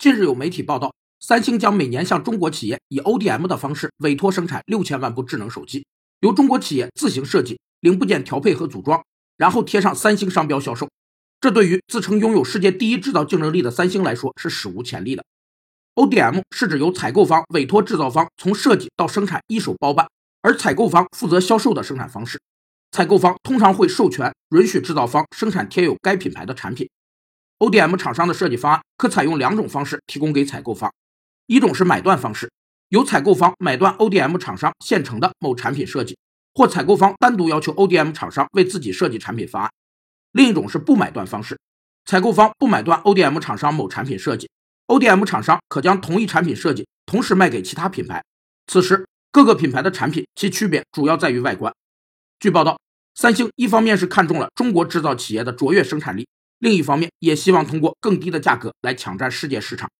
近日有媒体报道，三星将每年向中国企业以 ODM 的方式委托生产六千万部智能手机，由中国企业自行设计、零部件调配和组装，然后贴上三星商标销售。这对于自称拥有世界第一制造竞争力的三星来说是史无前例的。ODM 是指由采购方委托制造方从设计到生产一手包办，而采购方负责销售的生产方式。采购方通常会授权允许制造方生产贴有该品牌的产品。ODM 厂商的设计方案可采用两种方式提供给采购方：一种是买断方式，由采购方买断 ODM 厂商现成的某产品设计，或采购方单独要求 ODM 厂商为自己设计产品方案；另一种是不买断方式，采购方不买断 ODM 厂商某产品设计，ODM 厂商可将同一产品设计同时卖给其他品牌。此时，各个品牌的产品其区别主要在于外观。据报道，三星一方面是看中了中国制造企业的卓越生产力。另一方面，也希望通过更低的价格来抢占世界市场。